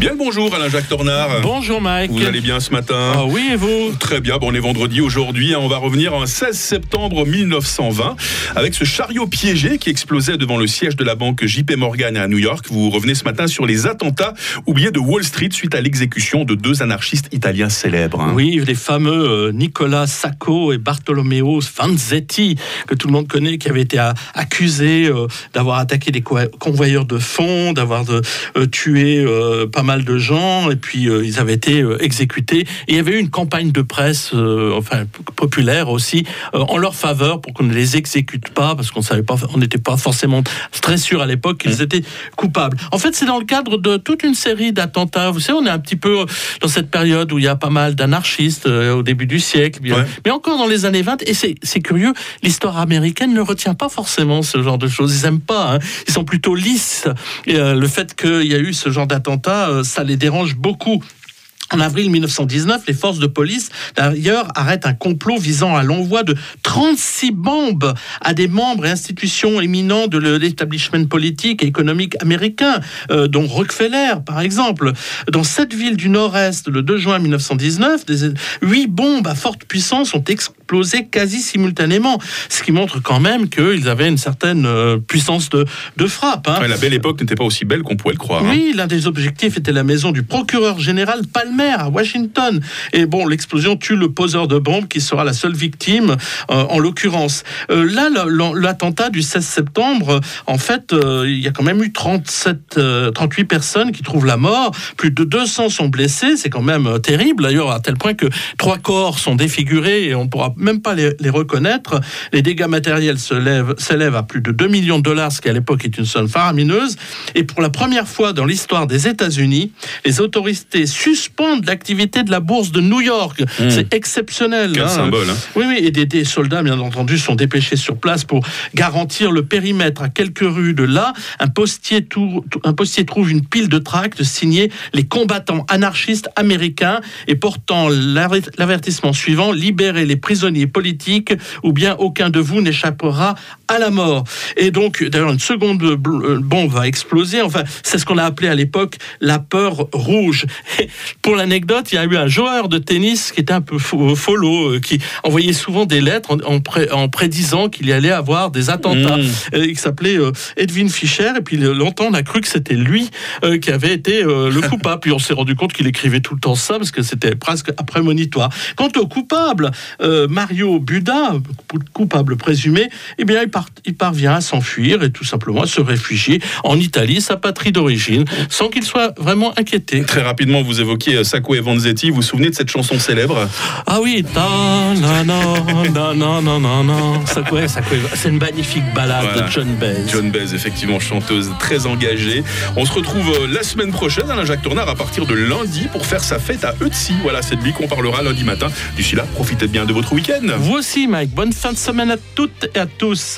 Bien le bonjour Alain-Jacques Tornard. Bonjour Mike. Vous allez bien ce matin Ah oui, et vous Très bien, bon, on est vendredi aujourd'hui, hein, on va revenir en 16 septembre 1920 avec ce chariot piégé qui explosait devant le siège de la banque JP Morgan à New York. Vous revenez ce matin sur les attentats oubliés de Wall Street suite à l'exécution de deux anarchistes italiens célèbres. hein. Oui, les fameux euh, Nicolas Sacco et Bartolomeo Vanzetti, que tout le monde connaît, qui avaient été a- accusés euh, d'avoir attaqué des co- convoyeurs de fonds, d'avoir euh, tué euh, pas mal de gens, et puis euh, ils avaient été euh, exécutés. Et il y avait eu une campagne de presse, euh, enfin populaire aussi, en leur faveur pour qu'on ne les exécute pas, parce qu'on savait pas, on n'était pas forcément très sûr à l'époque qu'ils étaient coupables. En fait, c'est dans le cadre de toute une série d'attentats. Vous savez, on est un petit peu dans cette période où il y a pas mal d'anarchistes au début du siècle, Ouais. mais encore dans les années 20. Et c'est c'est curieux, l'histoire américaine ne retient pas forcément ce genre de choses. Ils aiment pas. hein. Ils sont plutôt lisses. Et, le fait qu'il y a eu ce genre d'attentat, ça les dérange beaucoup. En avril 1919, les forces de police, d'ailleurs, arrêtent un complot visant à l'envoi de 36 bombes à des membres et institutions éminents de l'établissement politique et économique américain, euh, dont Rockefeller, par exemple. Dans cette ville du Nord-Est, le 2 juin 1919, des, huit bombes à forte puissance ont explosé quasi simultanément, ce qui montre quand même qu'ils avaient une certaine euh, puissance de, de frappe. hein. Ouais, la belle époque n'était pas aussi belle qu'on pourrait le croire. hein. Oui, l'un des objectifs était la maison du procureur général Palmer à Washington. Et bon, l'explosion tue le poseur de bombes qui sera la seule victime euh, en l'occurrence. Euh, là, l'attentat du 16 septembre, en fait, euh, il y a quand même eu 37, euh, 38 personnes qui trouvent la mort. Plus de 200 sont blessés. C'est quand même terrible, d'ailleurs, à tel point que trois corps sont défigurés et on pourra même pas les, les reconnaître. Les dégâts matériels s'élèvent à plus de 2 millions de dollars, ce qui à l'époque est une somme faramineuse. Et pour la première fois dans l'histoire des États-Unis, les autorités suspendent l'activité de la bourse de New York. C'est exceptionnel. Quel hein. symbole. hein. Oui, oui, et des, des soldats, bien entendu, sont dépêchés sur place pour garantir le périmètre. À quelques rues de là, un postier, un postier trouve une pile de tracts signés les combattants anarchistes américains et portant l'aver- l'avertissement suivant libérez les prisonniers politiques ou bien aucun de vous n'échappera à la mort. Et donc, d'ailleurs, une seconde euh, bombe va exploser. Enfin, c'est ce qu'on a appelé à l'époque la peur rouge. Et pour l'anecdote, il y a eu un joueur de tennis qui était un peu fo- follow, euh, qui envoyait souvent des lettres en, pré- en prédisant qu'il y allait avoir des attentats. Mmh. Euh, il s'appelait euh, Edwin Fischer. Et puis longtemps, on a cru que c'était lui euh, qui avait été euh, le coupable. Puis on s'est rendu compte qu'il écrivait tout le temps ça parce que c'était presque prémonitoire. Quant au coupable, euh, Mario Buda, coupable présumé, eh bien, il, part- il parvient à s'enfuir et tout simplement à se réfugier en Italie, sa patrie d'origine, sans qu'il soit vraiment inquiété. Très rapidement, vous évoquiez euh, Sacco et Vanzetti. Vous vous souvenez de cette chanson célèbre? Ah oui, c'est une magnifique balade Voilà. de John Baez. John Baez, effectivement, chanteuse très engagée. On se retrouve euh, la semaine prochaine, Alain Jacques Tournard, à partir de lundi pour faire sa fête à Eutsy. Voilà, c'est de lui qu'on parlera lundi matin. D'ici là, profitez bien de votre week-end. Vous aussi, Mike. Bonne fin de semaine à toutes et à tous.